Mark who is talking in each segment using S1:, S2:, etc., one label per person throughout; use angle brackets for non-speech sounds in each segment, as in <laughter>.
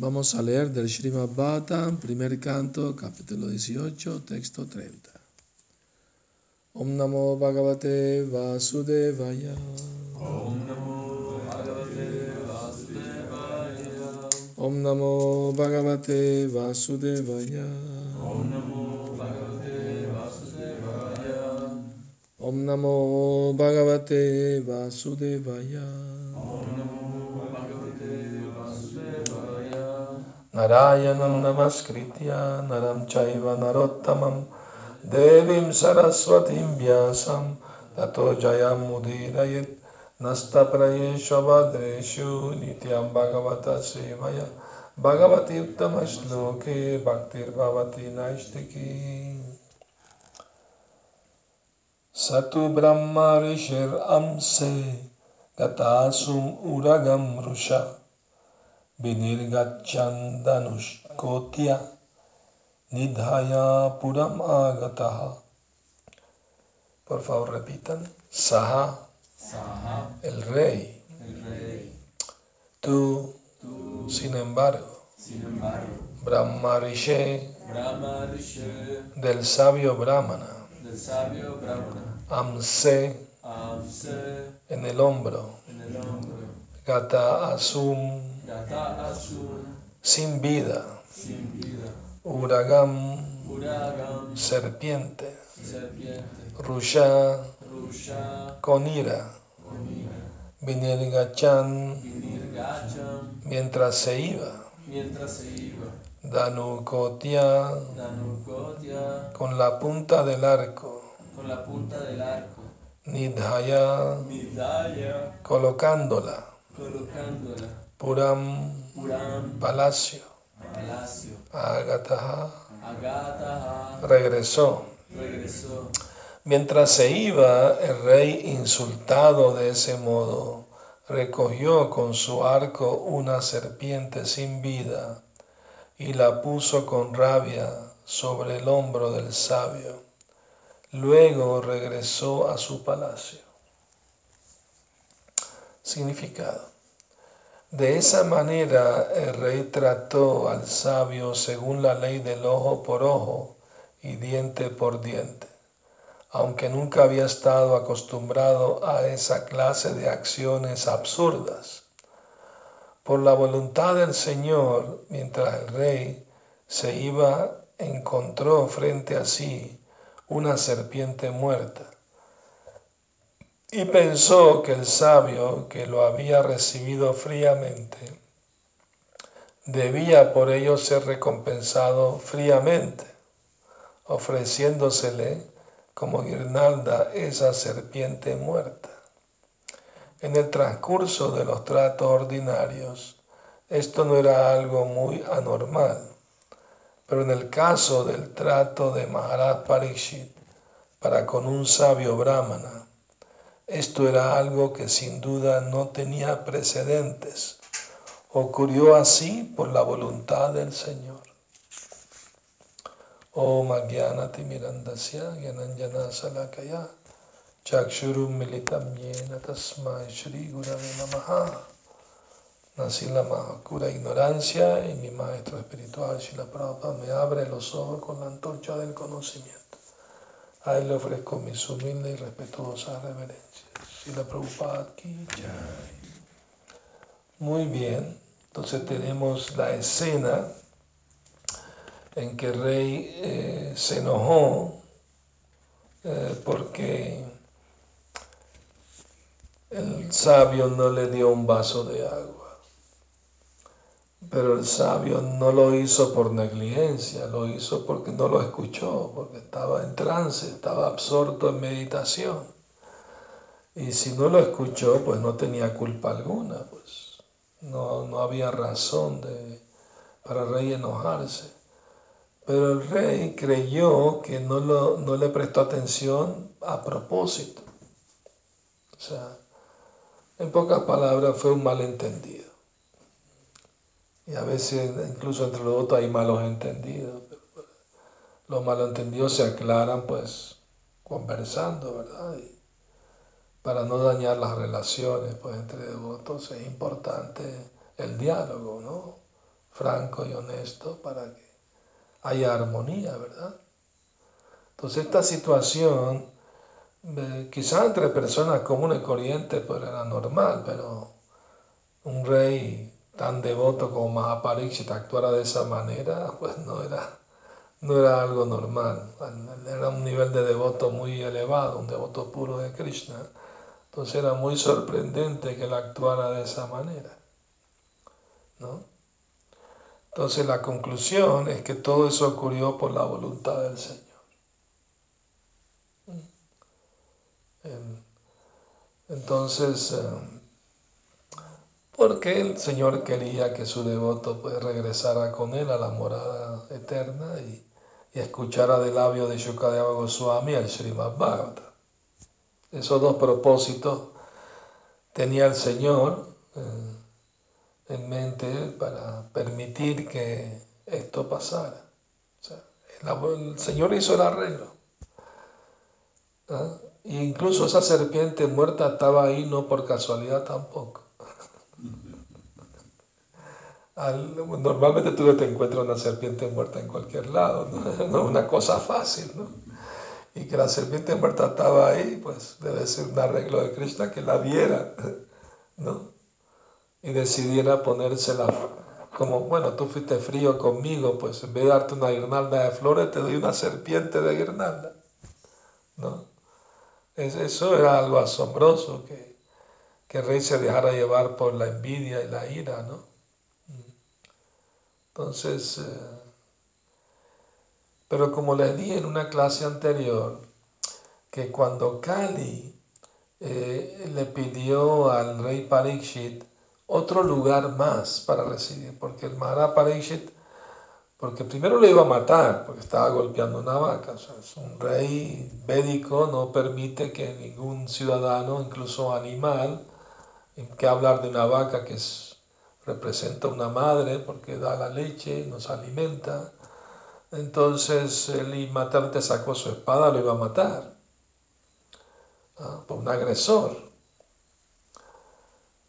S1: Vamos a leer del Srimad Bhattan, primer canto, capítulo 18, texto 30. Om Namo Bhagavate Vasudevaya.
S2: Om Namo Bhagavate Vasudevaya.
S1: Om Namo Bhagavate Vasudevaya.
S2: Om Namo Bhagavate Vasudevaya.
S1: Om Namo Bhagavate Vasudevaya. नारायणं नमस्कृत्य नरं चैव नरोत्तमं। देवीं सरस्वतीं व्यासं, ततो जयमुदीरयेत् नस्तप्रयेष्वभद्रेषु नित्यं भगवतसेवया भगवति उत्तमश्लोके भक्तिर्भवति नैष्टिकी स तु ब्रह्म ऋषिरंसे गतासुम् उरगं वृषा Vinirgachandanushkotya Nidhaya Puram Agataha. Por favor, repitan. Saha,
S2: Saha,
S1: el rey.
S2: el rey.
S1: Tú,
S2: Tú,
S1: sin embargo,
S2: sin embargo,
S1: del sabio Brahmana,
S2: del sabio Brahmana,
S1: Amse,
S2: Amse,
S1: en el hombro,
S2: en el hombro,
S1: Gata Asum, sin vida, Uragam, serpiente, Rusha, con ira, Vinirgachan, mientras se iba,
S2: mientras se iba,
S1: Danukotya,
S2: Danukotya,
S1: con la punta del arco,
S2: con la punta del arco,
S1: Nidhaya, colocándola, Puram,
S2: Puram,
S1: palacio,
S2: palacio,
S1: Agataha,
S2: Agataha,
S1: regresó.
S2: regresó.
S1: Mientras se iba, el rey, insultado de ese modo, recogió con su arco una serpiente sin vida y la puso con rabia sobre el hombro del sabio. Luego regresó a su palacio. Significado. De esa manera el rey trató al sabio según la ley del ojo por ojo y diente por diente, aunque nunca había estado acostumbrado a esa clase de acciones absurdas. Por la voluntad del Señor, mientras el rey se iba, encontró frente a sí una serpiente muerta y pensó que el sabio que lo había recibido fríamente debía por ello ser recompensado fríamente, ofreciéndosele como guirnalda esa serpiente muerta. En el transcurso de los tratos ordinarios, esto no era algo muy anormal, pero en el caso del trato de Maharaj Parikshit para con un sabio brahmana, esto era algo que sin duda no tenía precedentes. Ocurrió así por la voluntad del Señor. Om Agyanati Mirandasya Gyananjana Salakaya Chakshurum Militam Yena Tasmai Shri Gurave Namaha Nací la más oscura ignorancia y mi maestro espiritual Shila Prabhupada me abre los ojos con la antorcha del conocimiento. A él le ofrezco mis humildes y respetuosas reverencias. Shila Prabhupada ki jai. Muy bien, entonces tenemos la escena en que el rey eh, se enojó eh, porque el sabio no le dio un vaso de agua. Pero el sabio no lo hizo por negligencia, lo hizo porque no lo escuchó, porque estaba en trance, estaba absorto en meditación. Y si no lo escuchó, pues no tenía culpa alguna, pues no, no había razón de, para el rey enojarse. Pero el rey creyó que no, lo, no le prestó atención a propósito. O sea, en pocas palabras fue un malentendido. Y a veces incluso entre los otros hay malos entendidos. Los malentendidos se aclaran pues conversando, ¿verdad? Y para no dañar las relaciones pues entre devotos es importante el diálogo, ¿no? franco y honesto para que haya armonía, ¿verdad? Entonces esta situación, eh, quizá entre personas comunes y corrientes, pues era normal, pero un rey tan devoto como Mahaparikshit actuara de esa manera, pues no era, no era algo normal. Era un nivel de devoto muy elevado, un devoto puro de Krishna. Entonces era muy sorprendente que él actuara de esa manera. ¿no? Entonces la conclusión es que todo eso ocurrió por la voluntad del Señor. Entonces, em, porque el Señor quería que su devoto pues, regresara con él a la morada eterna y, escuchara del labio de Shukadeva Goswami al Srimad Bhagavatam. Esos dos propósitos tenía el Señor. Eh, en mente para permitir que esto pasara. el, Señor hizo el arreglo. ¿ah? E incluso esa serpiente muerta estaba ahí no por casualidad tampoco. Normalmente tú te encuentras una serpiente muerta en cualquier lado, ¿no? <laughs> es una cosa fácil, ¿no? Y que la serpiente muerta estaba ahí, pues debe ser un arreglo de Krishna que la viera, <laughs> ¿no? y decidiera ponérsela como, bueno, tú fuiste frío conmigo, pues en vez de darte una guirnalda de flores, te doy una serpiente de guirnalda. ¿No? Eso era algo asombroso, que, que el rey se dejara llevar por la envidia y la ira, ¿no? Entonces, eh, pero como les dije en una clase anterior, que cuando Kali eh, le pidió al rey Parikshit otro lugar más para residir, porque el Maharaj Parishit, porque primero le iba a matar, porque estaba golpeando una vaca, es un rey védico, no permite que ningún ciudadano, incluso animal, que hablar de una vaca que representa una madre, porque da la leche, nos alimenta, entonces él inmediatamente sacó su espada, lo iba a matar, por un agresor.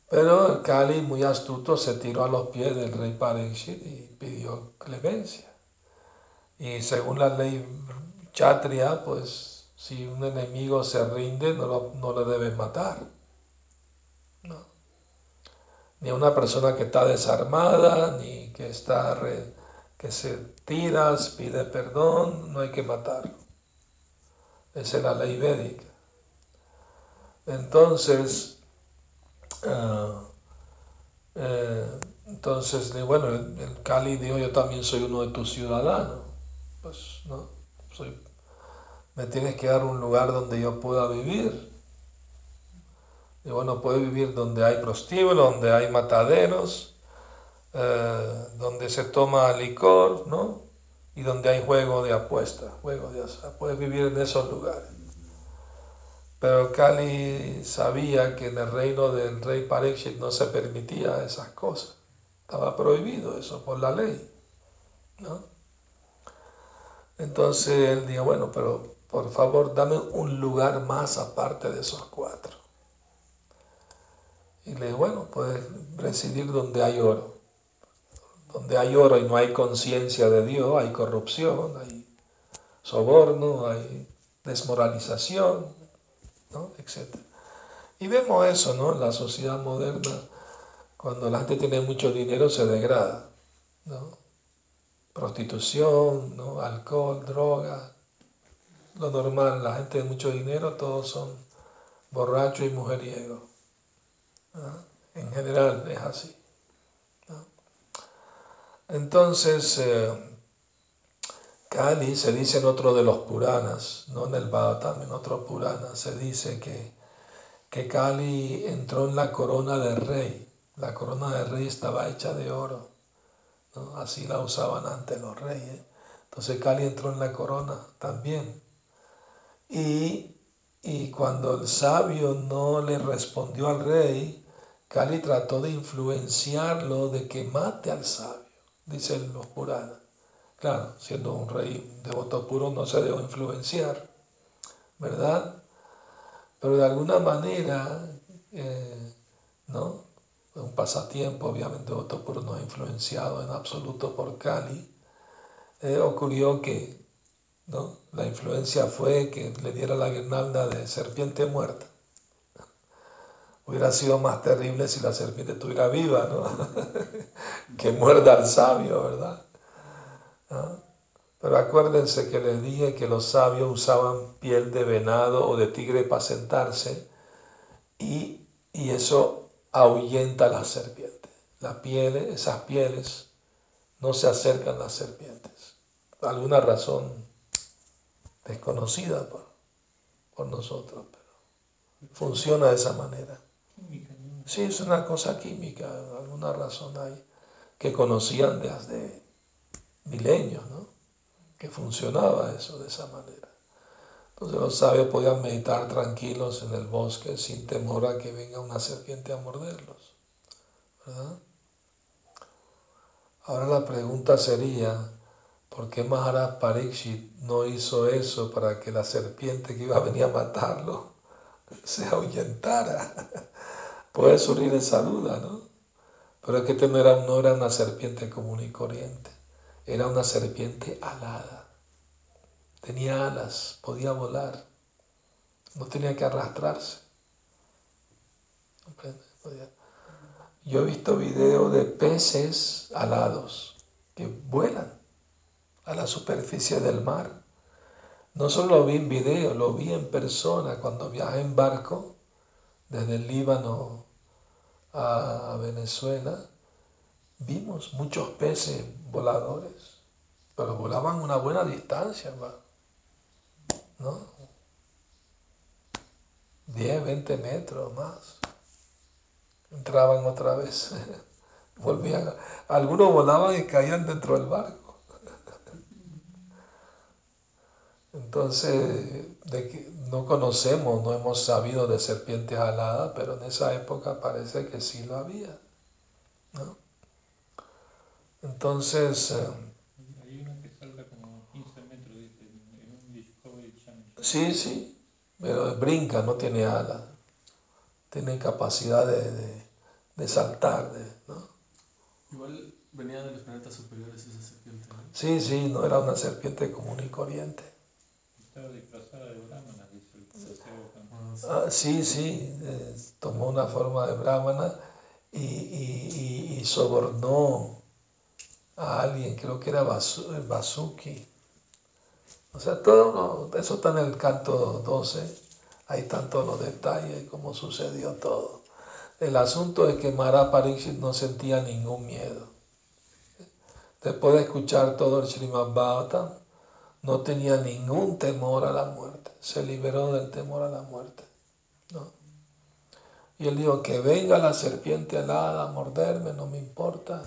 S1: Pero el Kali, muy astuto, se tiró a los pies del rey Parikshit y pidió clemencia. Y según la ley chatria, pues si un enemigo se rinde, no, no le debes matar. Ni a una persona que está desarmada, ni que, está que se tiras, pide perdón, no hay que matarlo. Esa es la ley védica. Entonces, Ah, eh, entonces, bueno, el, Cali dijo, yo también soy uno de tus ciudadanos. Pues, ¿no? Soy, me tienes que dar un lugar donde yo pueda vivir. Y bueno, puedo vivir donde hay prostíbulos, donde hay mataderos, eh, donde se toma licor, ¿no? Y donde hay juego de apuestas, juego de Puedes vivir en esos lugares. Pero Kali sabía que en el reino del rey Parikshit no se permitía esas cosas. Estaba prohibido eso por la ley. ¿no? Entonces él dijo, bueno, pero por favor dame un lugar más aparte de esos cuatro. Y le dijo, bueno, puedes residir donde hay oro. Donde hay oro y no hay conciencia de Dios, hay corrupción, hay soborno, hay desmoralización, ¿no? etc. Y vemos eso, ¿no? En la sociedad moderna, cuando la gente tiene mucho dinero se degrada, ¿no? Prostitución, ¿no? Alcohol, droga, lo normal, la gente de mucho dinero, todos son borrachos y mujeriegos. En general es así. Entonces, eh, Kali se dice en otro de los Puranas, no en el Bhagavatam, en otro Purana, se dice que, que Kali entró en la corona del rey. La corona del rey estaba hecha de oro. Así la usaban antes los reyes. Entonces Kali entró en la corona también. Y, y cuando el sabio no le respondió al rey, Kali trató de influenciarlo de que mate al sabio, dicen los Puranas. Claro, siendo un rey devoto puro no se debe influenciar, ¿verdad? Pero de alguna manera, eh, ¿no? un pasatiempo, obviamente Otopuro no ha influenciado en absoluto por Kali, eh, ocurrió que ¿no? la influencia fue que le diera la guirnalda de serpiente muerta. Hubiera sido más terrible si la serpiente estuviera viva, ¿no? <laughs> que muerda al sabio, ¿verdad? Pero acuérdense que les dije que los sabios usaban piel de venado o de tigre para sentarse y, y eso ahuyenta a las serpientes. Las pieles, esas pieles, no se acercan las serpientes. Alguna razón desconocida por, por nosotros, pero funciona de esa manera. Sí, es una cosa química, alguna razón hay, que conocían desde milenios, ¿no? Que funcionaba eso de esa manera. Entonces los sabios podían meditar tranquilos en el bosque sin temor a que venga una serpiente a morderlos, ¿verdad? Ahora la pregunta sería, ¿por qué Maharaj Parikshit no hizo eso para que la serpiente que iba a venir a matarlo <laughs> se ahuyentara? <laughs> Puede surgir esa duda, ¿no? Pero es que este no era, no era una serpiente común y corriente, era una serpiente alada. Tenía alas, podía volar, no tenía que arrastrarse. Yo he visto videos de peces alados que vuelan a la superficie del mar. No solo lo vi en video, lo vi en persona cuando viajé en barco desde el Líbano a Venezuela, vimos muchos peces voladores, pero volaban una buena distancia, ¿no? 10, 20 metros más. Entraban otra vez, <laughs> volvían. Algunos volaban y caían dentro del barco. <laughs> Entonces, de no conocemos, no hemos sabido de serpientes aladas, pero en esa época parece que sí lo había. ¿no? Entonces... Eh,
S3: Hay una que salga como 15 metros, dice, en un Discovery Channel.
S1: Sí, sí, pero brinca, no tiene alas. Tiene capacidad de, de, de saltar, de, ¿no?
S2: Igual venía de los planetas superiores esa serpiente. ¿no?
S1: Sí, sí, no era una serpiente común y corriente.
S3: Estaba disfrazada de brahmana, dice el Saseo
S2: Ah, sí.
S1: Sí, eh, tomó una forma de brahmana y, y, y- sobornó a alguien, creo que era eh, Basuki. O sea, todo uno- eso está en el canto 12, ahí están todos los detalles, cómo sucedió todo. El asunto es que Mara Pariksit no sentía ningún miedo. Después de escuchar todo el Srimad Bhagavatam, no tenía ningún temor a la muerte, se liberó del temor a la muerte. ¿no? Y él dijo, que venga la serpiente alada a morderme, no me importa.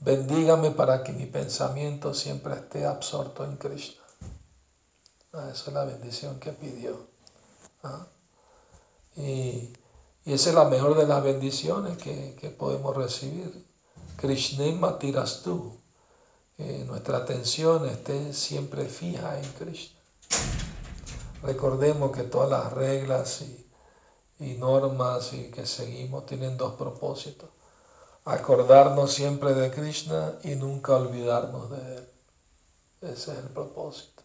S1: Bendígame para que mi pensamiento siempre esté absorto en Krishna. Ah, esa es la bendición que pidió. ¿ah? Y, y esa es la mejor de las bendiciones que, que podemos recibir. Krishna tiras tú. Nuestra atención esté siempre fija en Krishna. Recordemos que todas las reglas y, y normas y que seguimos tienen dos propósitos. Acordarnos siempre de Krishna y nunca olvidarnos de Él. Ese es el propósito.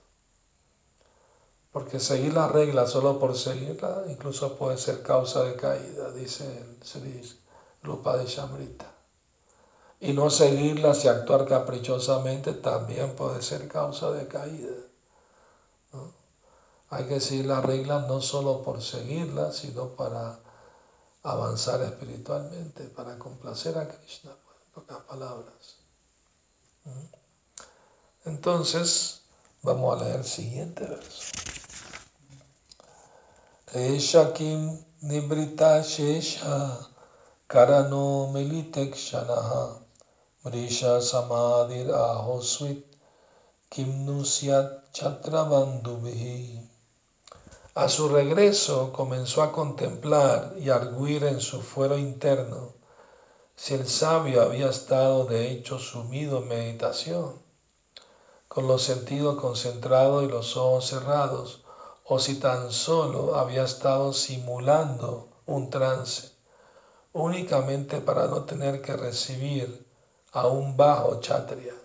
S1: Porque seguir las reglas solo por seguirlas incluso puede ser causa de caída, dice el Sri Rupa de. Y no seguirlas y actuar caprichosamente también puede ser causa de caída. Hay que seguir las reglas no solo por seguirlas, sino para avanzar espiritualmente, para complacer a Krishna, pues, en pocas palabras. ¿Mm? Entonces, vamos a leer el siguiente verso. Esha kim nibrita shesha karano militek shanaha mrisha samadhir ahosvit kim nusyat chatrabandhubihi. A su regreso comenzó a contemplar y arguir en su fuero interno si el sabio había estado de hecho sumido en meditación, con los sentidos concentrados y los ojos cerrados, o si tan solo había estado simulando un trance, únicamente para no tener que recibir a un bajo chatria.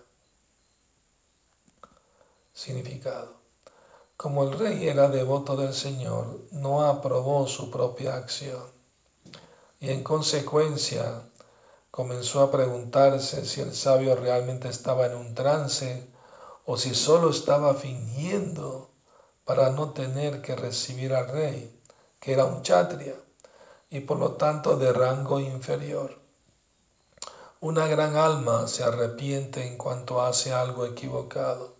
S1: Significado. Como el rey era devoto del Señor, no aprobó su propia acción y en consecuencia comenzó a preguntarse si el sabio realmente estaba en un trance o si solo estaba fingiendo para no tener que recibir al rey, que era un chatria y por lo tanto de rango inferior. Una gran alma se arrepiente en cuanto hace algo equivocado.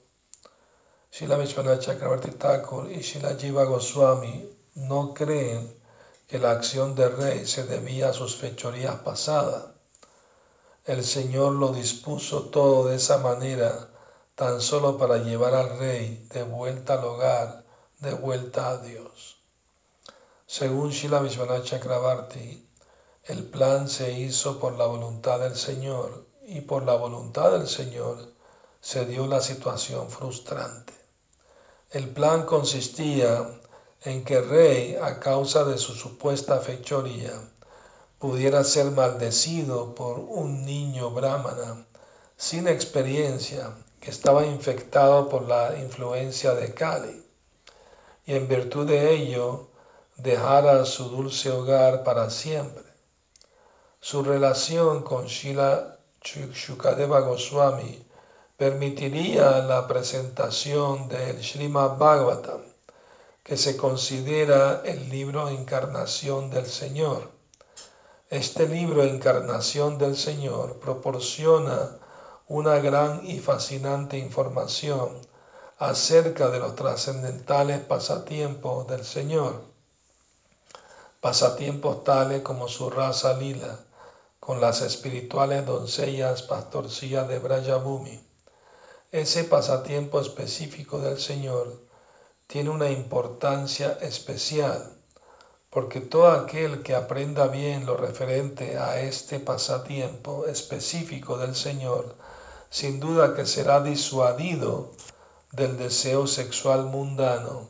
S1: Shila Vishwanath Chakravarti Thakur y Shila Jiva Goswami no creen que la acción del rey se debía a sus fechorías pasadas. El Señor lo dispuso todo de esa manera tan solo para llevar al rey de vuelta al hogar, de vuelta a Dios. Según Shila Vishwanath Chakravarti, el plan se hizo por la voluntad del Señor y por la voluntad del Señor se dio la situación frustrante. El plan consistía en que rey, a causa de su supuesta fechoría, pudiera ser maldecido por un niño brahmana sin experiencia que estaba infectado por la influencia de Kali y en virtud de ello dejara su dulce hogar para siempre. Su relación con Shila Shukadeva Goswami permitiría la presentación del Srimad Bhagavatam, que se considera el libro Encarnación del Señor. Este libro Encarnación del Señor proporciona una gran y fascinante información acerca de los trascendentales pasatiempos del Señor, pasatiempos tales como su raza lila, con las espirituales doncellas pastorcillas de Brajabhumi, ese pasatiempo específico del Señor tiene una importancia especial, porque todo aquel que aprenda bien lo referente a este pasatiempo específico del Señor, sin duda que será disuadido del deseo sexual mundano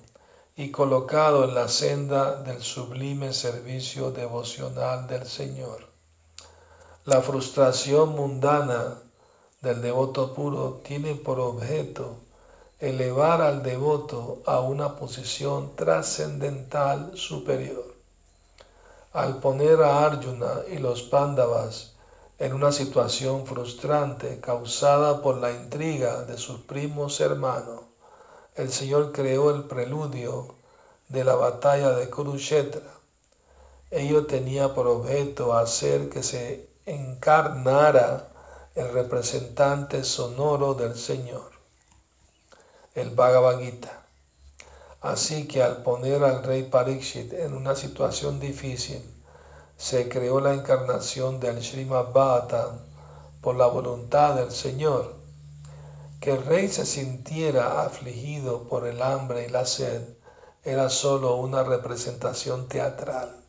S1: y colocado en la senda del sublime servicio devocional del Señor. La frustración mundana del devoto puro tiene por objeto elevar al devoto a una posición trascendental superior. Al poner a Arjuna y los Pándavas en una situación frustrante causada por la intriga de sus primos hermanos, el Señor creó el preludio de la batalla de Kurukshetra. Ello tenía por objeto hacer que se encarnara el representante sonoro del Señor, el Bhagavad Gita. Así que al poner al rey Parikshit en una situación difícil, se creó la encarnación del Srimad Bhagavatam por la voluntad del Señor. Que el rey se sintiera afligido por el hambre y la sed era sólo una representación teatral,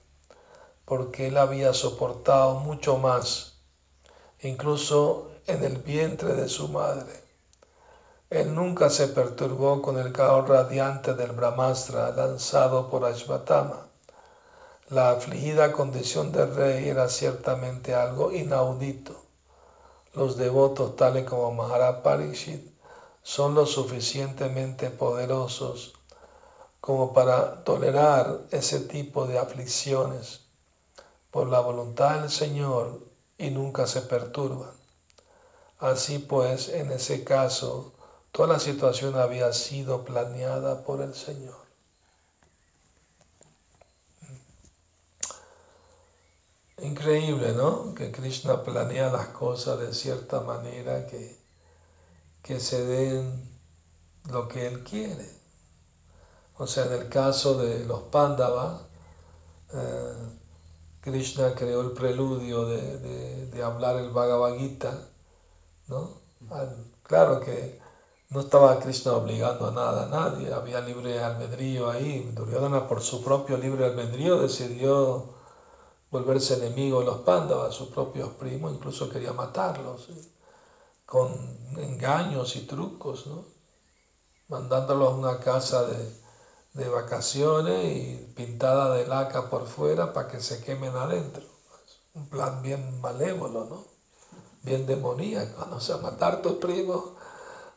S1: porque él había soportado mucho más incluso en el vientre de su madre. Él nunca se perturbó con el caos radiante del Brahmastra lanzado por Ashvatama. La afligida condición del rey era ciertamente algo inaudito. Los devotos, tales como Maharaj Parishit, son lo suficientemente poderosos como para tolerar ese tipo de aflicciones. Por la voluntad del Señor, y nunca se perturban. Así pues, en ese caso, toda la situación había sido planeada por el Señor. Increíble, ¿no? Que Krishna planea las cosas de cierta manera que, que se den lo que Él quiere. O sea, en el caso de los Pándavas, eh, Krishna creó el preludio de, hablar el Bhagavad Gita, ¿no? claro que no estaba Krishna obligando a nada, a nadie, había libre albedrío ahí. Duryodhana por su propio libre albedrío decidió volverse enemigo de los Pándavas, sus propios primos, incluso quería matarlos, con engaños y trucos, ¿no? mandándolos a una casa de, de vacaciones y pintada de laca por fuera para que se quemen adentro. un plan bien malévolo, ¿no? Bien demoníaco, ¿no? O sea, matar a tus primos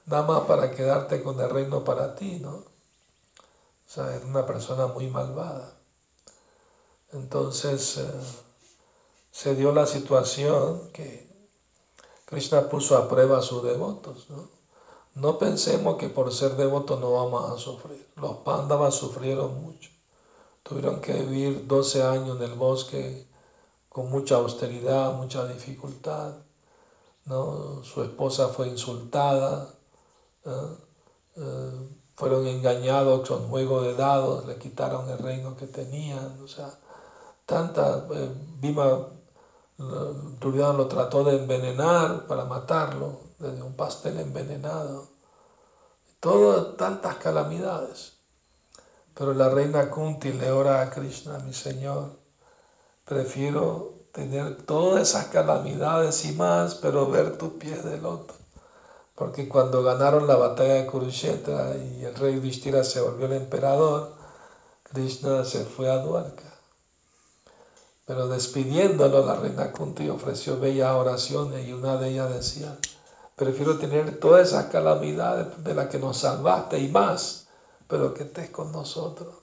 S1: nada más para quedarte con el reino para ti, ¿no? O sea, era una persona muy malvada. Entonces eh, se dio la situación que Krishna puso a prueba a sus devotos, ¿no? No pensemos que por ser devotos no vamos a sufrir. Los pándavas sufrieron mucho. Tuvieron que vivir 12 años en el bosque con mucha austeridad, mucha dificultad. ¿no? Su esposa fue insultada, eh, fueron engañados con juego de dados, le quitaron el reino que tenían. O sea, tanta. Eh, Bima lo trató de envenenar para matarlo, desde un pastel envenenado. Todas tantas calamidades. Pero la reina Kunti le ora a Krishna, mi Señor, prefiero tener todas esas calamidades y más, pero ver tus pies de loto. Porque cuando ganaron la batalla de Kurukshetra y el rey Vishtira se volvió el emperador, Krishna se fue a Dwarka. Pero despidiéndolo, la reina Kunti ofreció bellas oraciones y una de ellas decía, prefiero tener todas esas calamidades de las que nos salvaste y más pero que estés con nosotros,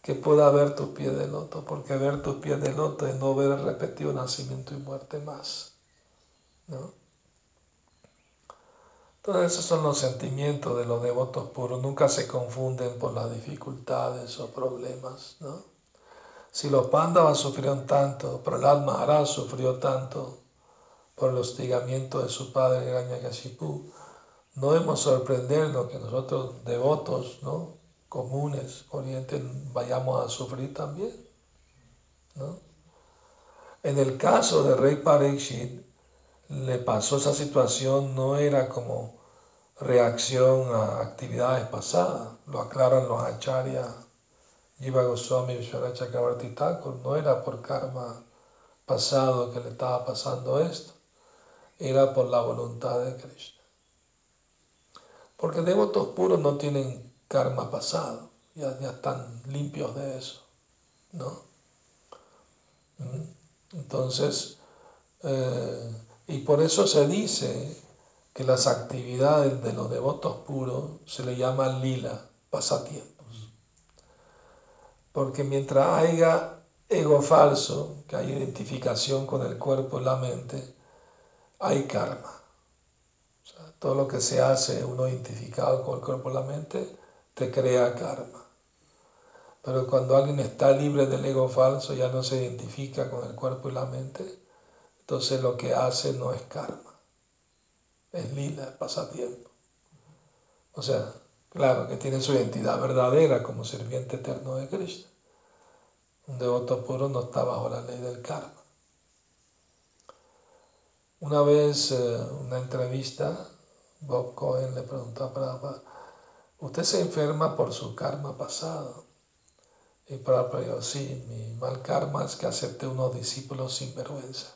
S1: que pueda ver tus pies de loto, porque ver tus pies de loto es no ver el repetido nacimiento y muerte más. ¿no? Todos esos son los sentimientos de los devotos puros, nunca se confunden por las dificultades o problemas. ¿no? Si los Pandavas sufrieron tanto, Prahlad Maharaj sufrió tanto por el hostigamiento de su padre Hiranyakashipu, no debemos sorprendernos que nosotros devotos, ¿no? comunes, corrientes, vayamos a sufrir también. ¿no? En el caso de rey Parikshit, le pasó esa situación, no era como reacción a actividades pasadas, lo aclaran los acharyas, Jiva Goswami Vishwara Chakravarti no era por karma pasado que le estaba pasando esto, era por la voluntad de Krishna. Porque devotos puros no tienen karma pasado, ya, están limpios de eso. ¿no? ¿Mm? Entonces, eh, y por eso se dice que las actividades de los devotos puros se le llaman lila, pasatiempos. Porque mientras haya ego falso, que hay identificación con el cuerpo y la mente, hay karma todo lo que se hace uno identificado con el cuerpo y la mente, te crea karma. Pero cuando alguien está libre del ego falso, ya no se identifica con el cuerpo y la mente, entonces lo que hace no es karma, es lila, es pasatiempo. O sea, claro que tiene su identidad verdadera como sirviente eterno de Krishna. Un devoto puro no está bajo la ley del karma. Una vez, eh, una entrevista, Bob Cohen le preguntó a Prabhupada, ¿usted se enferma por su karma pasado? Y Prabhupada dijo, sí, mi mal karma es que acepté unos discípulos sin vergüenza.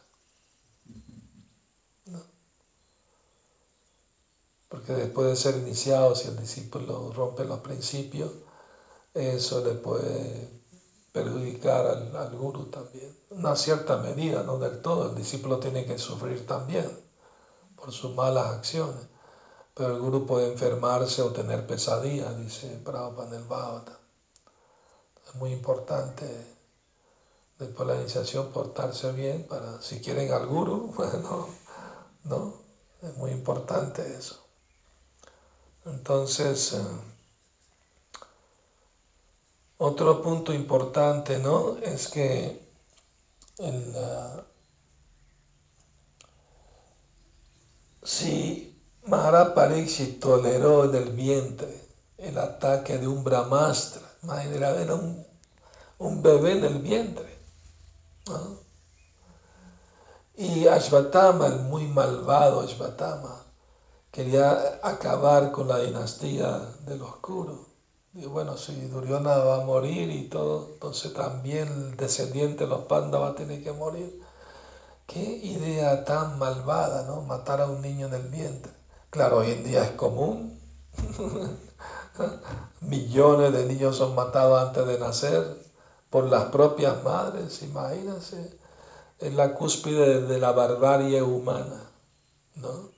S1: Porque después de ser iniciado, si el discípulo rompe los principios, eso le puede perjudicar al, al guru también. Una cierta medida, no del todo, el discípulo tiene que sufrir también por sus malas acciones pero el guru puede enfermarse o tener pesadillas, dice Prabhupada en el Bhavata. Es muy importante después de la iniciación portarse bien para, si quieren al guru, <laughs> bueno, ¿no? Es muy importante eso. Entonces, eh, otro punto importante, ¿no? Es que el, si Maharaj Pariksit toleró en el vientre el ataque de un brahmastra. Imagínate, era un, un, bebé en el vientre. Y Ashvatama, el muy malvado Ashvatama, quería acabar con la dinastía del oscuro. Y bueno, si Duryodhana va a morir y todo, entonces también el descendiente de los va a tener que morir. Qué idea tan malvada, ¿no? Matar a un niño en el vientre. Claro, hoy en día es común. <laughs> Millones de niños son matados antes de nacer por las propias madres, imagínense. en la cúspide de la barbarie humana, ¿no?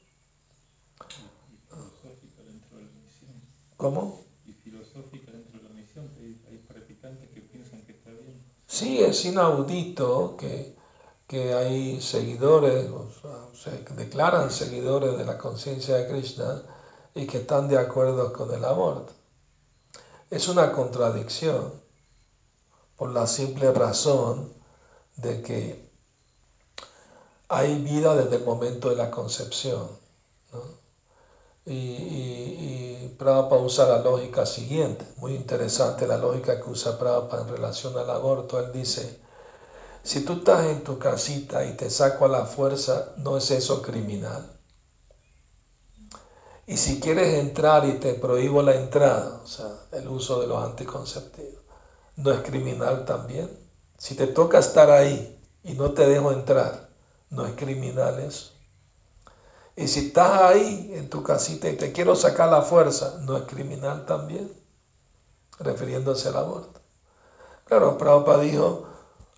S1: ¿Cómo?
S3: Y filosófica dentro de la misión, que hay, hay practicantes que piensan que está bien.
S1: Sí, es inaudito que, que hay seguidores, o se declaran seguidores de la conciencia de Krishna y que están de acuerdo con el aborto. Es una contradicción por la simple razón de que hay vida desde el momento de la concepción. Y, y, y Prabhupada usa la lógica siguiente, muy interesante la lógica que usa Prabhupada en relación al aborto. Él dice, si tú estás en tu casita y te saco a la fuerza, ¿no es eso criminal? Y si quieres entrar y te prohíbo la entrada, o sea, el uso de los anticonceptivos, ¿no es criminal también? Si te toca estar ahí y no te dejo entrar, ¿no es criminal eso? Y si estás ahí en tu casita y te quiero sacar la fuerza, ¿no es criminal también? Refiriéndose al aborto. Claro, Prabhupada dijo,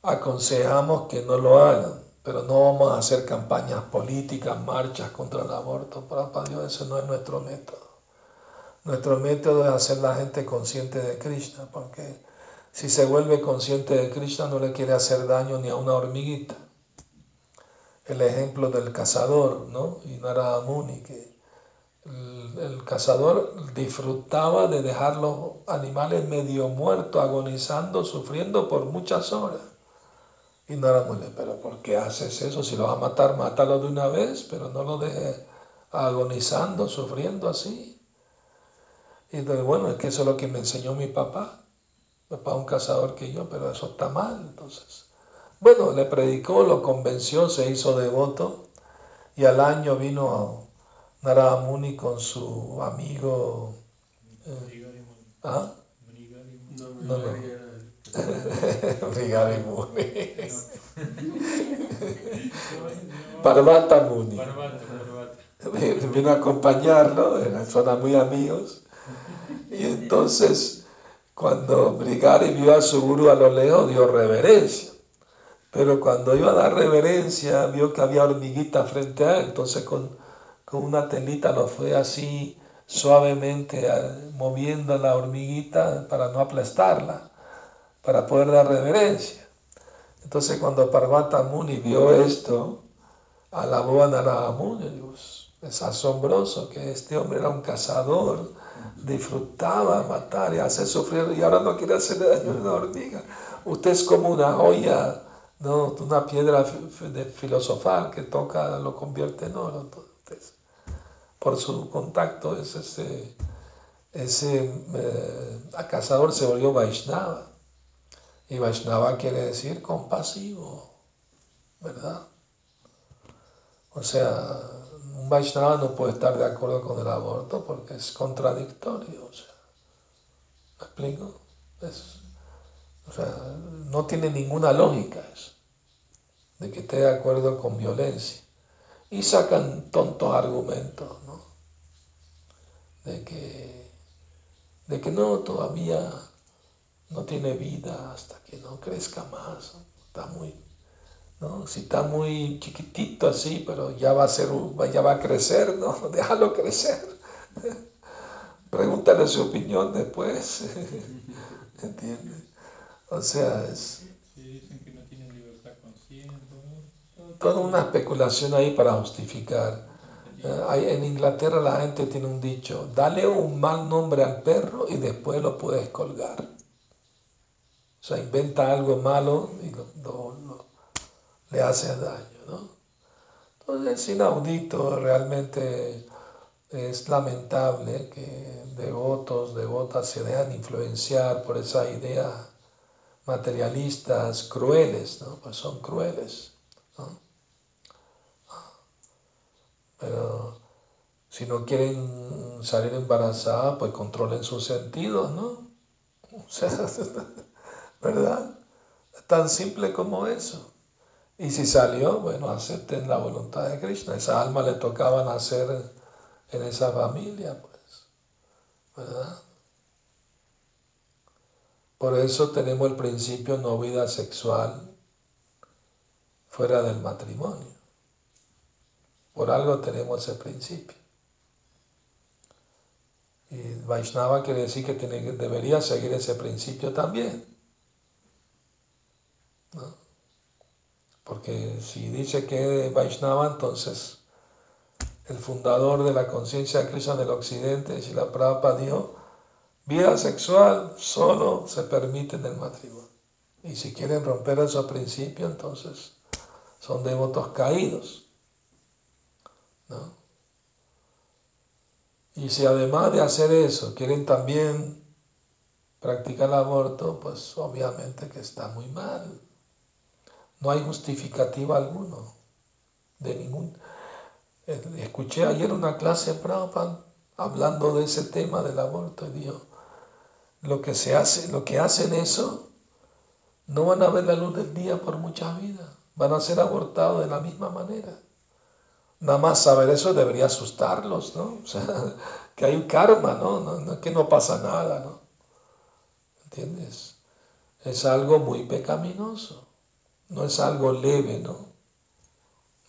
S1: aconsejamos que no lo hagan, pero no vamos a hacer campañas políticas, marchas contra el aborto. Prabhupada dijo, ese no es nuestro método. Nuestro método es hacer la gente consciente de Krishna, porque si se vuelve consciente de Krishna no le quiere hacer daño ni a una hormiguita el ejemplo del cazador, ¿no? Y Narada Muni, que el, el, cazador disfrutaba de dejar los animales medio muertos, agonizando, sufriendo por muchas horas. Y Narada Muni, pero ¿por qué haces eso? Si lo vas a matar, mátalo de una vez, pero no lo dejes agonizando, sufriendo así. Y entonces, bueno, es que eso es lo que me enseñó mi papá. Mi papá es un cazador que yo, pero eso está mal, entonces. Bueno, le predicó, lo convenció, se hizo devoto y al año vino Narada Muni con su amigo. Eh, ¿Ah? No, no. Brigari <laughs> Muni. Parvata Muni. Vino a acompañarlo, son muy amigos. Y entonces, cuando Brigari vio a su guru a lo lejos, dio reverencia. Pero cuando iba a dar reverencia, vio que había hormiguita frente a él, entonces con, con una telita lo fue así suavemente moviendo la hormiguita para no aplastarla, para poder dar reverencia. Entonces cuando Parvata Muni vio esto, alabó a Narada Muni, es asombroso que este hombre era un cazador, disfrutaba matar y hacer sufrir y ahora no quiere hacerle daño a una hormiga. Usted es como una joya no, una piedra de filosofal que toca lo convierte en oro. Entonces, por su contacto, es ese, ese eh, cazador se volvió Vaishnava. Y Vaishnava quiere decir compasivo, ¿verdad? O sea, un Vaishnava no puede estar de acuerdo con el aborto porque es contradictorio. O sea, ¿Me explico? Es, o sea, no tiene ninguna lógica eso, de que esté de acuerdo con violencia. Y sacan tontos argumentos, ¿no? De que, de que no, todavía no tiene vida hasta que no crezca más. Está muy, ¿no? Si está muy chiquitito así, pero ya va a ser, ya va a crecer, ¿no? <laughs> Déjalo crecer. <laughs> Pregúntale su opinión después. <laughs> ¿Entiendes? O sea, es
S3: Sí, dicen que no tienen libertad consciente. ¿no?
S1: toda una especulación ahí para justificar. Eh, en Inglaterra la gente tiene un dicho, dale un mal nombre al perro y después lo puedes colgar. O sea, inventa algo malo y lo, lo- lo- le hace daño, ¿no? Entonces es inaudito, realmente es lamentable que devotos, devotas se dejan influenciar por esas ideas materialistas crueles, ¿no? Pues son crueles, ¿no? Pero si no quieren salir embarazadas, pues controlen sus sentidos, ¿no? O sea, <laughs> ¿verdad? Tan simple como eso. Y si salió, bueno, acepten la voluntad de Krishna. Esa alma le tocaba nacer en esa familia, pues, ¿verdad? Por eso tenemos el principio no vida sexual fuera del matrimonio. Por algo tenemos ese principio. Y Vaishnava quiere decir que tiene, debería seguir ese principio también. Porque si dice que Vaishnava, entonces el fundador de la conciencia de Krishna del Occidente, si la Prabhupada dijo, vida sexual solo se permite en el matrimonio. Y si quieren romper esos principios, entonces son devotos caídos. ¿no? Y si además de hacer eso quieren también practicar el aborto, pues obviamente que está muy mal. No hay justificativo alguno de ningún. Eh, escuché ayer una clase en Prabhupada hablando de ese tema del aborto y dijo, lo que se hace, lo que hacen eso, no van a ver la luz del día por muchas vidas, van a ser abortados de la misma manera. Nada más saber eso debería asustarlos, ¿no? <laughs> O sea, que hay un karma, ¿no? No, que no pasa nada, ¿no? ¿Entiendes? Es algo muy pecaminoso, no es algo leve, ¿no?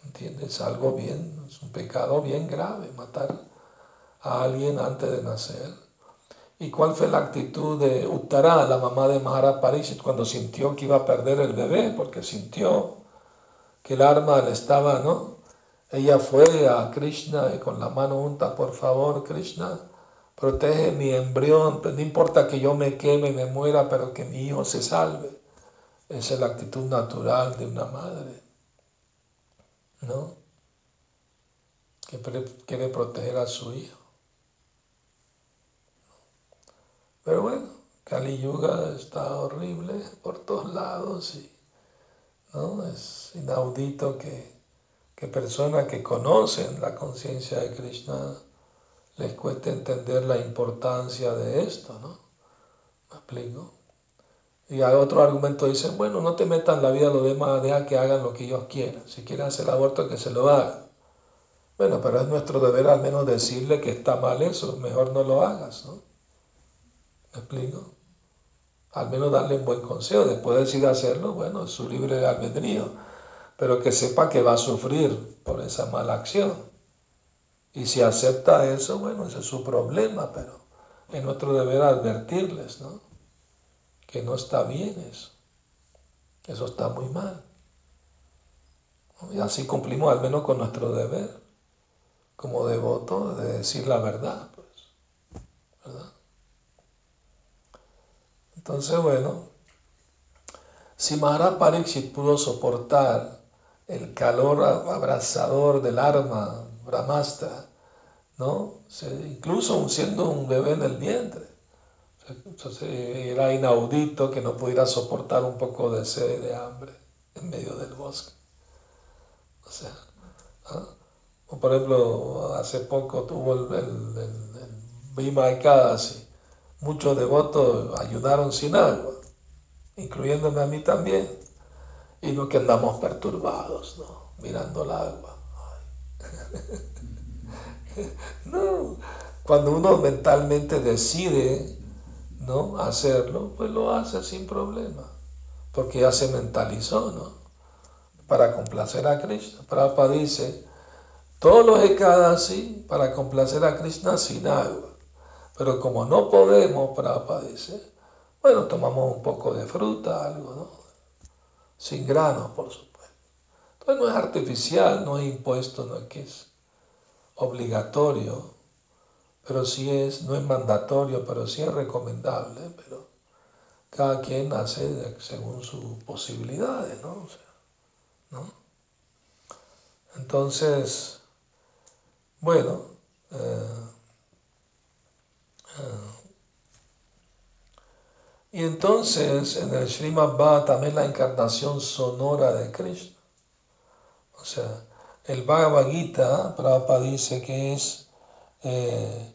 S1: ¿Entiendes? Es algo bien, es un pecado bien grave, matar a alguien antes de nacer. ¿Y cuál fue la actitud de Uttara, la mamá de Maharaj Parishit, cuando sintió que iba a perder el bebé? Porque sintió que el arma le estaba, ¿no? Ella fue a Krishna y con la mano unta, por favor, Krishna, protege mi embrión, no importa que yo me queme, me muera, pero que mi hijo se salve. Esa es la actitud natural de una madre, ¿no? Que quiere proteger a su hijo. Pero bueno, Kali Yuga está horrible por todos lados y ¿no? es inaudito que que personas que conocen la conciencia de Krishna les cueste entender la importancia de esto, ¿no? ¿Me explico? Y hay otro argumento dice, bueno, no te metan en la vida de los demás, deja que hagan lo que ellos quieran. Si quieren hacer el aborto, que se lo hagan. Bueno, pero es nuestro deber al menos decirle que está mal eso, mejor no lo hagas, ¿no? ¿Me explico? Al menos darle un buen consejo. Después de decidir hacerlo, bueno, es su libre albedrío pero que sepa que va a sufrir por esa mala acción. Y si acepta eso, bueno, ese es su problema, pero es nuestro deber advertirles, ¿no? Que no está bien eso. Eso está muy mal. Y así cumplimos al menos con nuestro deber, como devoto, de decir la verdad, pues. ¿Verdad? Entonces, bueno, si Maharaj Pariksit pudo soportar el calor abrasador del arma Brahmastra, ¿no? incluso siendo un bebé en el vientre. Entonces era inaudito que no pudiera soportar un poco de sed y de hambre en medio del bosque. O sea, o por ejemplo, hace poco tuvo el, el, el, Ekadasi. Muchos devotos ayudaron sin agua, incluyéndome a mí también y no que andamos perturbados, ¿no? Mirando el agua. <laughs> no, cuando uno mentalmente decide ¿no? hacerlo, pues lo hace sin problema, porque ya se mentalizó, ¿no? Para complacer a Krishna. Prabhupada dice, todos los así para complacer a Krishna sin agua. Pero como no podemos, Prabhupada dice, bueno, tomamos un poco de fruta, algo, ¿no? sin granos, por supuesto. Entonces no es artificial, no es impuesto, no es que es obligatorio, pero sí es, no es mandatorio, pero sí es recomendable, pero cada quien hace según sus posibilidades, ¿no? Entonces, bueno, eh, y entonces en el Srimad va también la encarnación sonora de Krishna. O sea, el Bhagavad Gita, Prabhupada dice que es eh,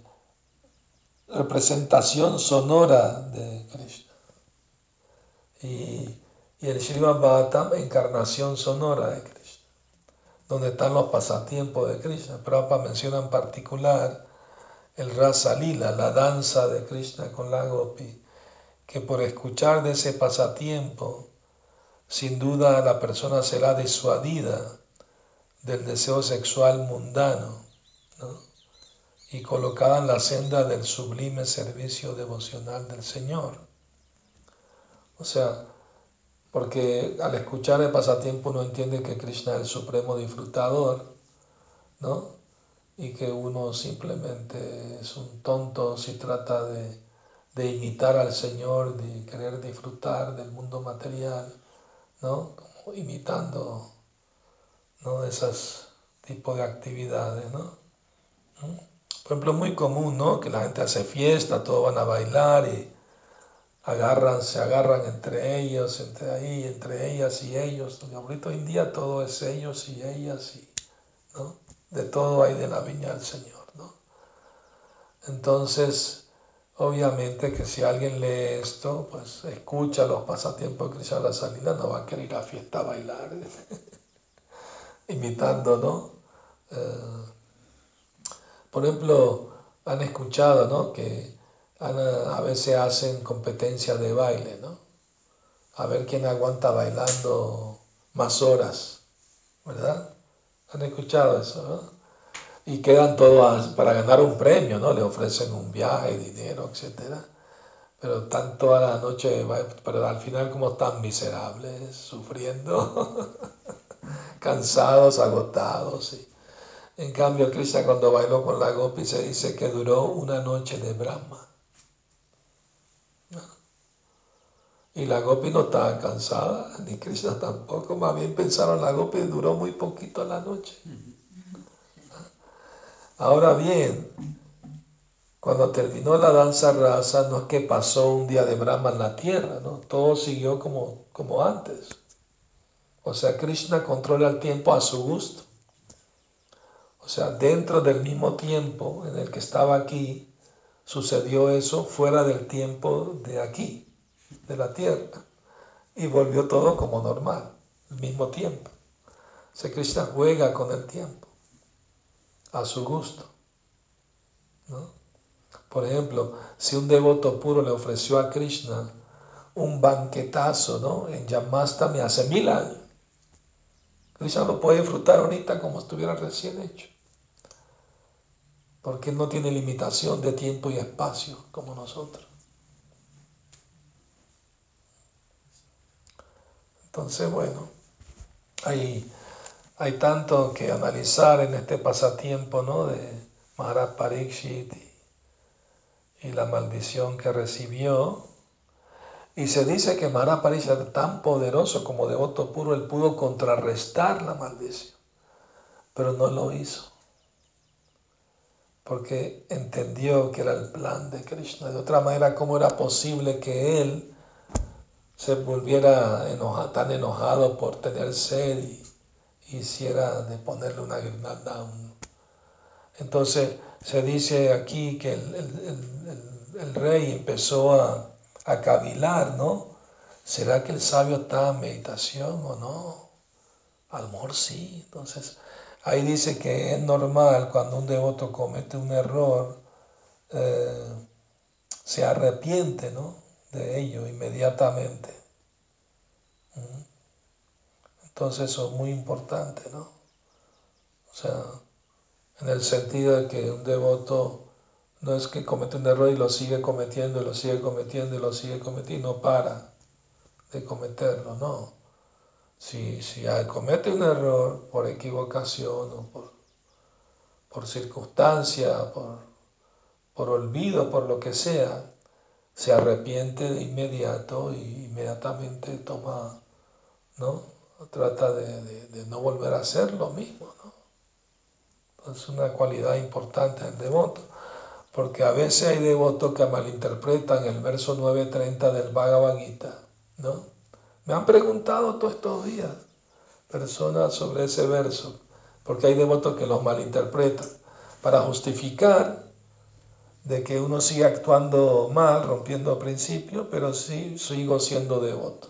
S1: representación sonora de Krishna. Y, el Srimad Bhagavatam, encarnación sonora de Krishna, donde están los pasatiempos de Krishna. Prabhupada menciona en particular el Rasa Lila, la danza de Krishna con la Gopi que por escuchar de ese pasatiempo sin duda la persona será disuadida del deseo sexual mundano y colocada en la senda del sublime servicio devocional del Señor. O sea, porque al escuchar el pasatiempo uno entiende que Krishna es el supremo disfrutador, ¿no? Y que uno simplemente es un tonto si trata de, de imitar al Señor, de querer disfrutar del mundo material, ¿no? Como imitando ¿no? esos tipos de actividades, ¿no? Por ejemplo, muy común, ¿no? Que la gente hace fiesta, todos van a bailar y agarran, se agarran entre ellos, entre ahí, entre ellas y ellos. Ahorita hoy en día todo es ellos y ellas y, ¿no? De todo hay de la viña del Señor, ¿no? Entonces, obviamente que si alguien lee esto, pues escucha los pasatiempos de Cristo la salida, no va a querer ir a fiesta a bailar, <laughs> imitando, ¿no? Eh, por ejemplo, han escuchado, ¿no? Que a veces hacen competencia de baile, ¿no? A ver quién aguanta bailando más horas, ¿verdad? ¿Han escuchado eso, no? Y quedan todos para ganar un premio, ¿no? Le ofrecen un viaje, dinero, etc. Pero están toda la noche, pero al final como están miserables, sufriendo, <laughs> cansados, agotados. En cambio, Krishna cuando bailó con la Gopi se dice que duró una noche de Brahma. Y la Gopi no estaba cansada, ni Krishna tampoco, más bien pensaron la Gopi duró muy poquito la noche. Ahora bien, cuando terminó la danza rasa, no es que pasó un día de Brahma en la tierra, ¿no? Todo siguió como, como antes. O sea, Krishna controla el tiempo a su gusto. O sea, dentro del mismo tiempo en el que estaba aquí, sucedió eso fuera del tiempo de aquí de la tierra y volvió todo como normal, al mismo tiempo. Se Krishna juega con el tiempo, a su gusto. Por ejemplo, si un devoto puro le ofreció a Krishna un banquetazo ¿no? en Yamastami hace mil años, Krishna lo puede disfrutar ahorita como estuviera recién hecho. Porque no tiene limitación de tiempo y espacio como nosotros. Entonces, bueno, hay, hay tanto que analizar en este pasatiempo ¿no? de Maharaj Parikshit y, la maldición que recibió. Y se dice que Maharaj Parikshit era tan poderoso como devoto puro, él pudo contrarrestar la maldición, pero no lo hizo porque entendió que era el plan de Krishna. De otra manera, ¿cómo era posible que él se volviera tan enojado por tener sed y hiciera de ponerle una guirnalda a uno. Entonces se dice aquí que el, rey empezó a, cavilar, ¿no? ¿Será que el sabio está en meditación o no? A lo sí. Entonces ahí dice que es normal cuando un devoto comete un error, eh, se arrepiente, ¿no? de ello inmediatamente. Entonces eso es muy importante, ¿no? O sea, en el sentido de que un devoto no es que comete un error y lo sigue cometiendo y lo sigue cometiendo y lo sigue cometiendo, no para de cometerlo, no. Si, si comete un error por equivocación o por, por circunstancia, por, por olvido, por lo que sea, se arrepiente de inmediato y inmediatamente toma, ¿no? Trata de, no volver a hacer lo mismo, ¿no? Es una cualidad importante del devoto, porque a veces hay devotos que malinterpretan el verso 9.30 del Bhagavad Gita, ¿no? Me han preguntado todos estos días personas sobre ese verso, porque hay devotos que los malinterpretan para justificar de que uno sigue actuando mal, rompiendo principios, pero sí sigo siendo devoto.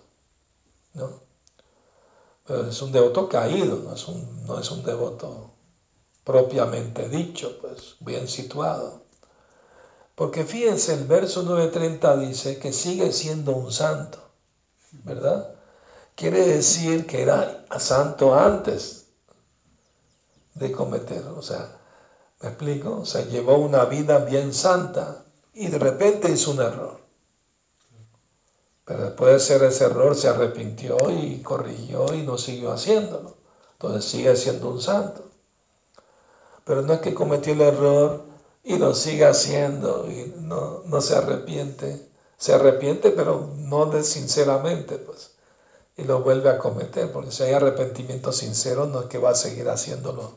S1: ¿no? Pero es un devoto caído, no es un, no es un devoto propiamente dicho, pues bien situado. Porque fíjense, el verso 9.30 dice que sigue siendo un santo, ¿verdad? quiere decir que era santo antes de cometer. O sea, ¿me explico? O sea, llevó una vida bien santa y de repente hizo un error. Pero después de hacer ese error se arrepintió y corrigió y no siguió haciéndolo. Entonces sigue siendo un santo. Pero no es que cometió el error y lo siga haciendo y no, no se arrepiente. Se arrepiente, pero no de sinceramente, pues. Y lo vuelve a cometer, porque si hay arrepentimiento sincero, no es que va a seguir haciéndolo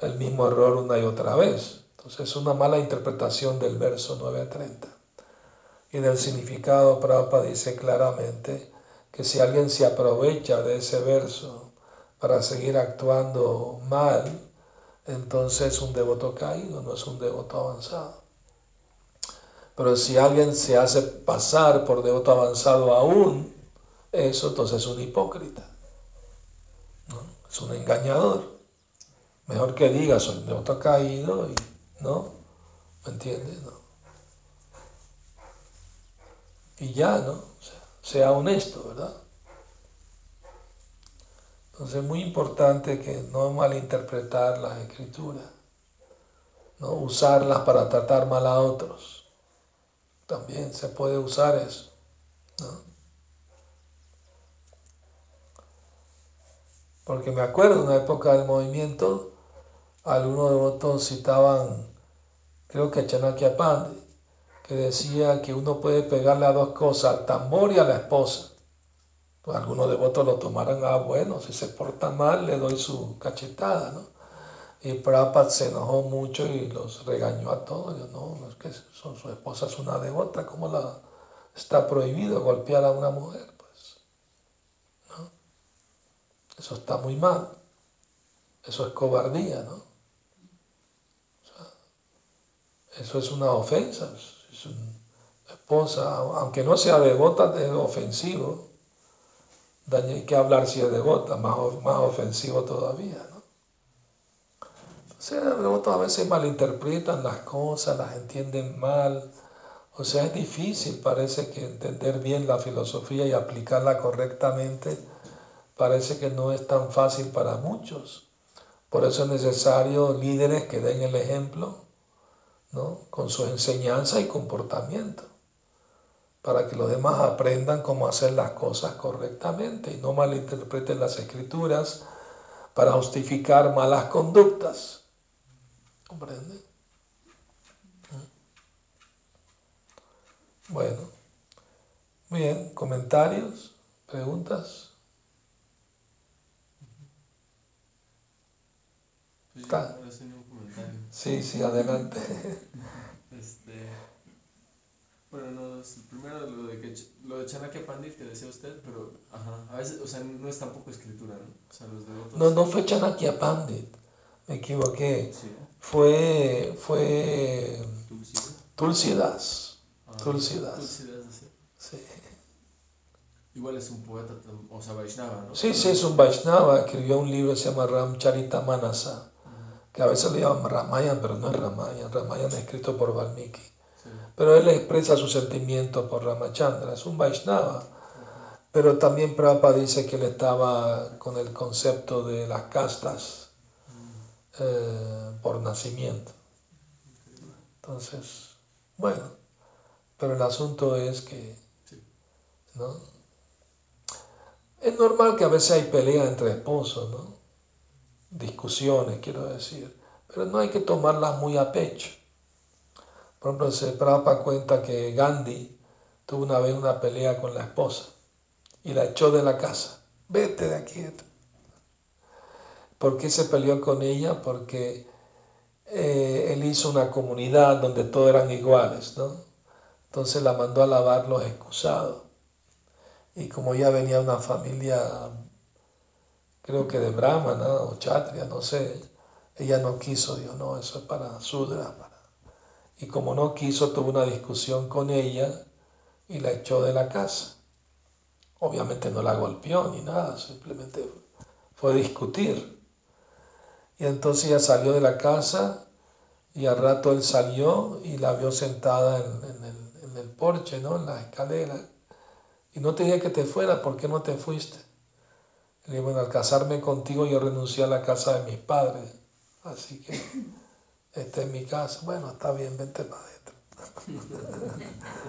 S1: el mismo error una y otra vez. Entonces es una mala interpretación del verso 9.30. Y del significado, Prabhupada dice claramente que si alguien se aprovecha de ese verso para seguir actuando mal, entonces es un devoto caído, no es un devoto avanzado. Pero si alguien se hace pasar por devoto avanzado aún, eso entonces es un hipócrita. Es un engañador. Mejor que diga soy devoto caído y no, ¿me entiendes? No y ya, ¿no? sea, honesto, ¿verdad? Entonces es muy importante que no malinterpretar las escrituras, no usarlas para tratar mal a otros. También se puede usar eso. ¿no? Porque me acuerdo en una época del movimiento, algunos devotos citaban, creo que a Chanakya que decía que uno puede pegarle a dos cosas, al tambor y a la esposa. Pues algunos devotos lo tomaron, ah, bueno, si se porta mal le doy su cachetada, ¿no? Y Prabhupada se enojó mucho y los regañó a todos. Yo, no, es que su esposa es una devota, ¿cómo la, está prohibido golpear a una mujer? Pues, ¿no? Eso está muy mal. Eso es cobardía, ¿no? eso es una ofensa su esposa, aunque no sea devota, es ofensivo. Hay que hablar si es devota, más, más ofensivo todavía. ¿no? Los devotos a veces malinterpretan las cosas, las entienden mal. O sea, es difícil, parece que entender bien la filosofía y aplicarla correctamente, parece que no es tan fácil para muchos. Por eso es necesario líderes que den el ejemplo con su enseñanza y comportamiento, para que los demás aprendan cómo hacer las cosas correctamente y no malinterpreten las escrituras para justificar malas conductas. ¿Comprende? ¿Mm? Bueno, bien, comentarios, preguntas.
S2: Está.
S1: Sí, sí, adelante. <laughs>
S2: Este, bueno, no, primero lo de, que, lo de Chanakya Pandit que decía usted, pero ajá, a veces, o sea, no es tampoco escritura, ¿no? O sea, los devotos...
S1: No, no fue Chanakya Pandit, me equivoqué. Sí. Fue, fue Tulsidas.
S2: Ah,
S1: Tulsidas.
S2: Tulsidas,
S1: sí.
S2: Igual es un poeta, o sea, Vaishnava, ¿no?
S1: Sí, sí, es un Vaishnava, escribió un libro que se llama Ramcharita Manasa que a veces le llaman Ramayan, pero no es Ramayan. Ramayan es escrito por Valmiki. Pero él expresa su sentimiento por Ramachandra, es un Vaishnava. Pero también Prabhupada dice que él estaba con el concepto de las castas eh, por nacimiento. Entonces, bueno, pero el asunto es que, ¿no? Es normal que a veces hay pelea entre esposos, ¿no? Discusiones, quiero decir, pero no hay que tomarlas muy a pecho. Por ejemplo, se Prabhupada cuenta que Gandhi tuvo una vez una pelea con la esposa y la echó de la casa. Vete de aquí. ¿Por qué se peleó con ella? Porque eh, él hizo una comunidad donde todos eran iguales, ¿no? Entonces la mandó a lavar los excusados. Y como ya venía una familia creo que de Brahmana o Chatria, no sé. Ella no quiso, dijo, no, eso es para Sudra. Y como no quiso, tuvo una discusión con ella y la echó de la casa. Obviamente no la golpeó ni nada, simplemente fue discutir. Y entonces ella salió de la casa y al rato él salió y la vio sentada en, el, en el porche, ¿no? en la escalera. y no te dije que te fueras, ¿por qué no te fuiste? Dije, bueno, al casarme contigo yo renuncié a la casa de mis padres, así que esta es mi casa. Bueno, está bien, vente para adentro. <laughs>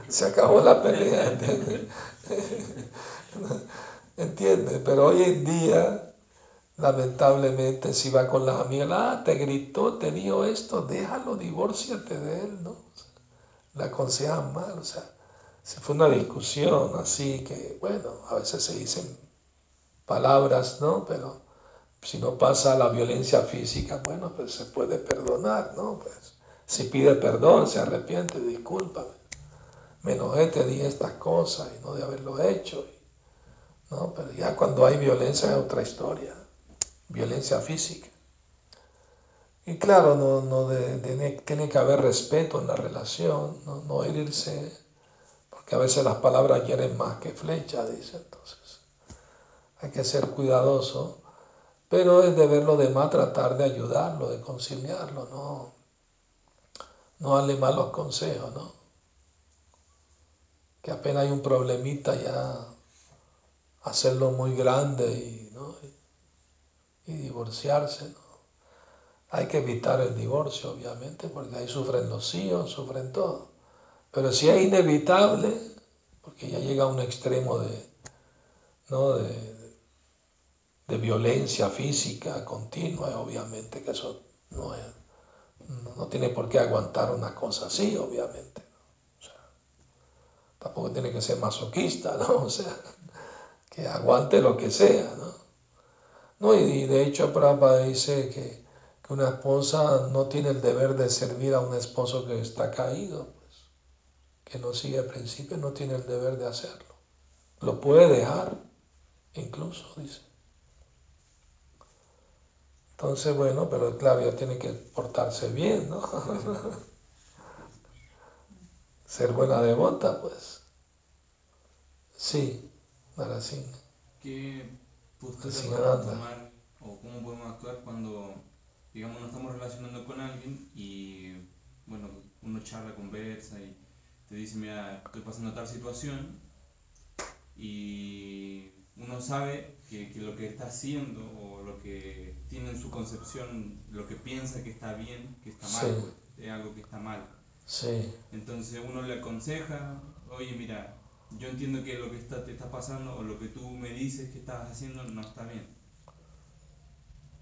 S1: Se acabó la pelea, ¿entiendes? <laughs> ¿Entiendes? Pero hoy en día, lamentablemente, si va con las amigas, ah, te gritó, te dio esto, déjalo, divórciate de él, ¿no? la aconsejan mal, o sea, se fue una discusión así que, bueno, a veces se dicen palabras, ¿no? Pero si no pasa la violencia física, bueno, pues se puede perdonar, ¿no? Pues si pide perdón, se arrepiente, discúlpame. Me enojé, te di estas cosas y no de haberlo hecho. ¿no? Pero ya cuando hay violencia es otra historia, violencia física. Y claro, no, no tiene que haber respeto en la relación, no, no herirse, porque a veces las palabras quieren más que flecha, dice entonces. Hay que ser cuidadoso, pero es de lo demás tratar de ayudarlo, de conciliarlo, no, no darle malos consejos, ¿no? Que apenas hay un problemita ya hacerlo muy grande y, ¿no? y, divorciarse, ¿no? Hay que evitar el divorcio, obviamente, porque ahí sufren los hijos, sufren todo. Pero si es inevitable, porque ya llega a un extremo de, ¿no? de, de violencia física continua, obviamente que eso no, no tiene por qué aguantar una cosa así, obviamente. O sea, tampoco tiene que ser masoquista, ¿no? <laughs> O sea, que aguante lo que sea, ¿no? Y de hecho Prabhupada dice que, que una esposa no tiene el deber de servir a un esposo que está caído, pues, que no sigue principio, no tiene el deber de hacerlo. Lo puede dejar, incluso, dice. Entonces, bueno, pero claro, ya tiene que portarse bien, ¿no? <laughs> Ser buena devota, pues. Sí, Narasimha.
S4: ¿Qué posturas podemos tomar o cómo podemos actuar cuando, digamos, nos estamos relacionando con alguien y, bueno, uno charla, conversa y te dice, mira, estoy pasando tal situación y uno sabe que, lo que está haciendo o lo que tiene en su concepción, lo que piensa que está bien, que está mal, pues, es algo que está mal.
S1: Sí.
S4: Entonces uno le aconseja, oye, mira, yo entiendo que lo que está, te está pasando o lo que tú me dices que estás haciendo no está bien.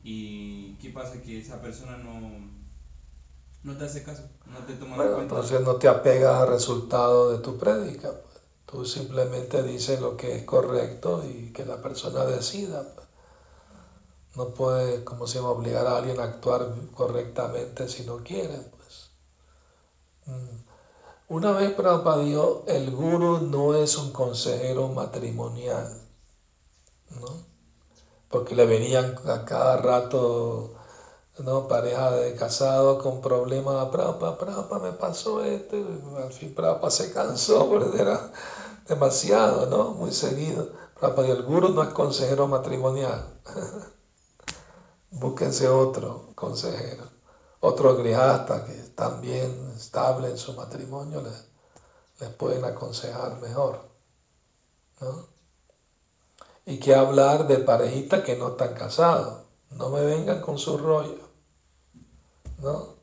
S4: ¿Y qué pasa? Que esa persona no, no te hace caso, no te toma
S1: bueno, cuenta. Entonces no te apegas al resultado de tu prédica. Tú simplemente dices lo que es correcto y que la persona decida. No puedes, como se llama, obligar a alguien a actuar correctamente si no quiere. Pues. Mm. Una vez Prabhupada dijo, el guru no es un consejero matrimonial, ¿no? Porque le venían a cada rato ¿no? pareja de casados con problemas, Prabhupada, Prabhupada, me pasó esto, al fin Prabhupada se cansó <laughs> porque era demasiado, ¿no? Muy seguido. Prabhupada, el guru no es consejero matrimonial. <laughs> Búsquense otro consejero, otro grihasta que bien estable en su matrimonio, les, les pueden aconsejar mejor, ¿no? Y que hablar de parejitas que no están casados. No me vengan con su rollo. ¿No?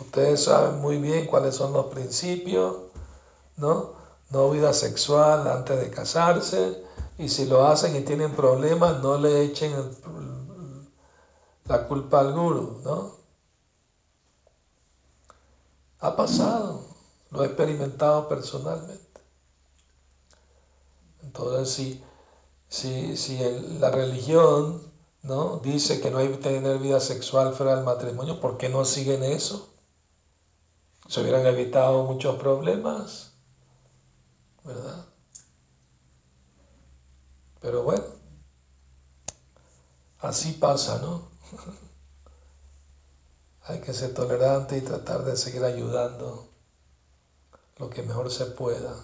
S1: Ustedes saben muy bien cuáles son los principios, ¿no? No vida sexual antes de casarse, y si lo hacen y tienen problemas, no le echen la culpa al guru, ¿no? Ha pasado, lo he experimentado personalmente. Entonces, si, si, si la religión ¿no? Dice que no hay que tener vida sexual fuera del matrimonio. ¿Por qué no siguen eso? Se hubieran evitado muchos problemas, ¿verdad? Pero bueno, así pasa, ¿no? <laughs> hay que ser tolerante y tratar de seguir ayudando lo que mejor se pueda.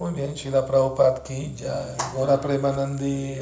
S1: Muy bien, Shila Prabhupada ki jai, Gora Premanandi,